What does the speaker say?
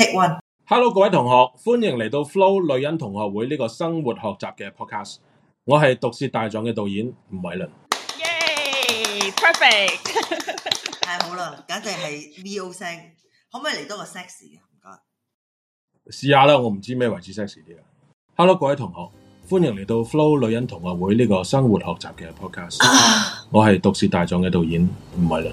Take one。Hello，各位同學，歡迎嚟到 Flow 女人同學會呢個生活學習嘅 podcast。我係毒舌大狀嘅導演吳偉倫。耶，perfect，太好啦，簡直係 VO 聲，可唔可以嚟多個 sexy 嘅？唔該。試下啦，我唔知咩為之 sexy 啲啊。Hello，各位同學，歡迎嚟到 Flow 女人同學會呢個生活學習嘅 podcast。我係毒舌大狀嘅導演吳偉倫。